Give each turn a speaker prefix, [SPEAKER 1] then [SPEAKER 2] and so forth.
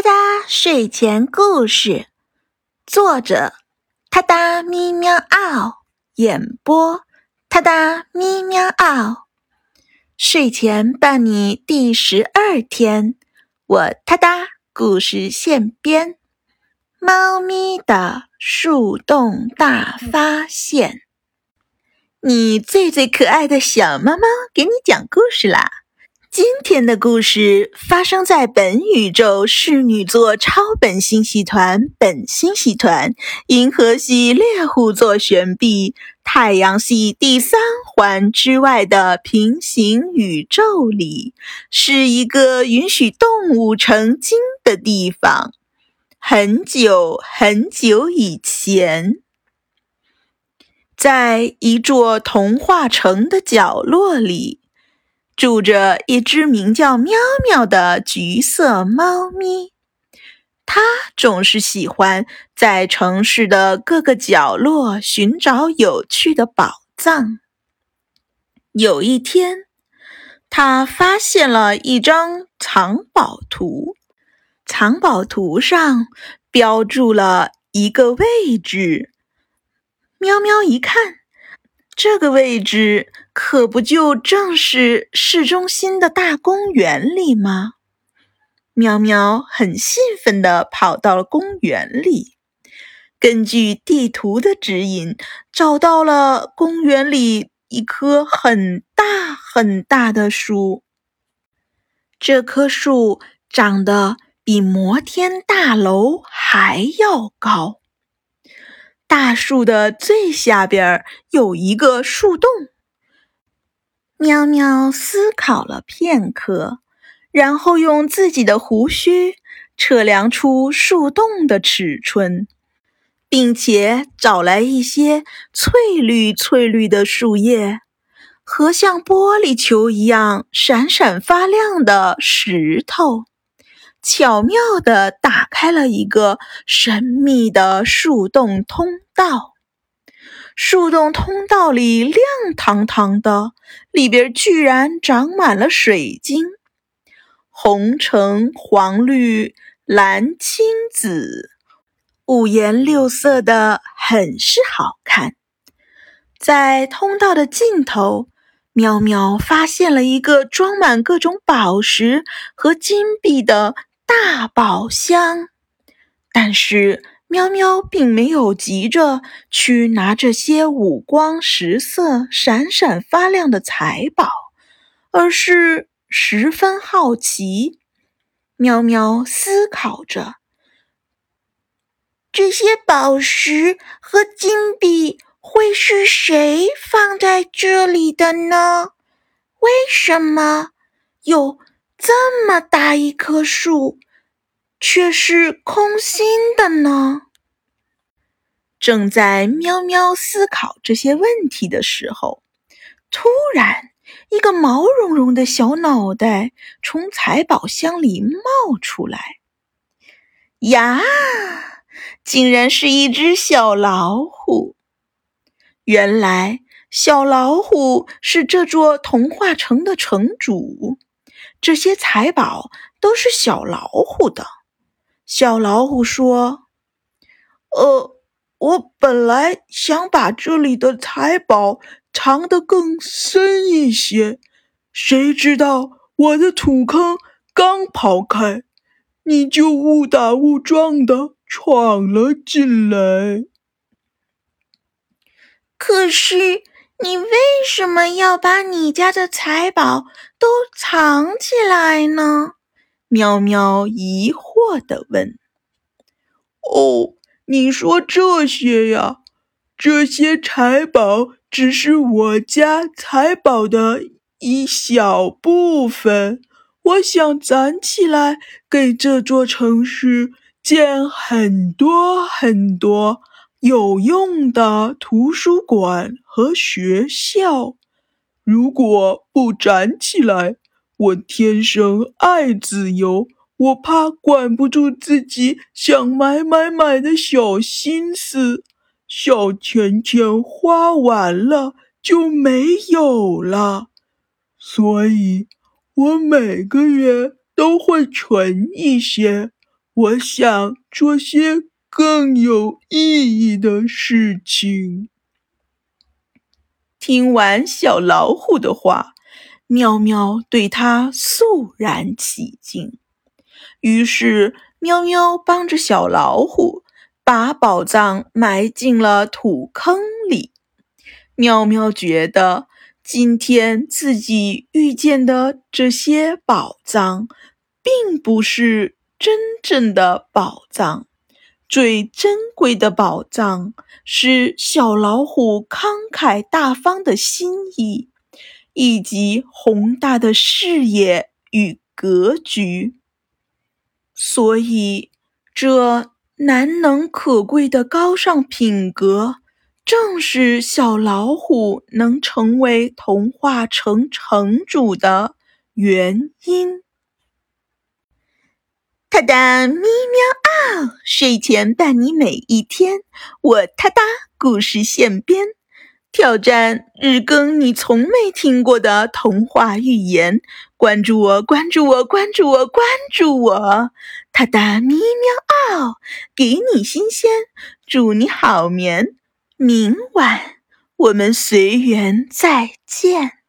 [SPEAKER 1] 哒哒睡前故事，作者：哒哒咪喵嗷，演播：哒哒咪喵嗷。睡前伴你第十二天，我哒哒故事现编：猫咪的树洞大发现。你最最可爱的小猫猫，给你讲故事啦！今天的故事发生在本宇宙侍女座超本星系团本星系团银河系猎户座旋臂太阳系第三环之外的平行宇宙里，是一个允许动物成精的地方。很久很久以前，在一座童话城的角落里。住着一只名叫喵喵的橘色猫咪，它总是喜欢在城市的各个角落寻找有趣的宝藏。有一天，它发现了一张藏宝图，藏宝图上标注了一个位置。喵喵一看。这个位置可不就正是市中心的大公园里吗？喵喵很兴奋地跑到了公园里，根据地图的指引，找到了公园里一棵很大很大的树。这棵树长得比摩天大楼还要高。大树的最下边有一个树洞。喵喵思考了片刻，然后用自己的胡须测量出树洞的尺寸，并且找来一些翠绿翠绿的树叶和像玻璃球一样闪闪发亮的石头。巧妙地打开了一个神秘的树洞通道。树洞通道里亮堂堂的，里边居然长满了水晶，红、橙、黄、绿、蓝、青、紫，五颜六色的，很是好看。在通道的尽头，喵喵发现了一个装满各种宝石和金币的。大宝箱，但是喵喵并没有急着去拿这些五光十色、闪闪发亮的财宝，而是十分好奇。喵喵思考着：这些宝石和金币会是谁放在这里的呢？为什么有？这么大一棵树，却是空心的呢？正在喵喵思考这些问题的时候，突然，一个毛茸茸的小脑袋从财宝箱里冒出来。呀，竟然是一只小老虎！原来，小老虎是这座童话城的城主。这些财宝都是小老虎的。小老虎说：“呃，我本来想把这里的财宝藏得更深一些，谁知道我的土坑刚刨开，你就误打误撞的闯了进来。可是……”你为什么要把你家的财宝都藏起来呢？喵喵疑惑地问。“哦，你说这些呀？这些财宝只是我家财宝的一小部分，我想攒起来，给这座城市建很多很多。”有用的图书馆和学校，如果不攒起来，我天生爱自由，我怕管不住自己想买买买的小心思，小钱钱花完了就没有了，所以我每个月都会存一些。
[SPEAKER 2] 我想做些更有意义的事情。
[SPEAKER 1] 听完小老虎的话，喵喵对它肃然起敬。于是，喵喵帮着小老虎把宝藏埋进了土坑里。喵喵觉得，今天自己遇见的这些宝藏，并不是真正的宝藏。最珍贵的宝藏是小老虎慷慨大方的心意，以及宏大的视野与格局。所以，这难能可贵的高尚品格，正是小老虎能成为童话城城主的原因。哒哒咪喵嗷，睡前伴你每一天。我哒哒，故事现编，挑战日更你从没听过的童话寓言。关注我，关注我，关注我，关注我！哒哒咪喵嗷，给你新鲜，祝你好眠。明晚我们随缘再见。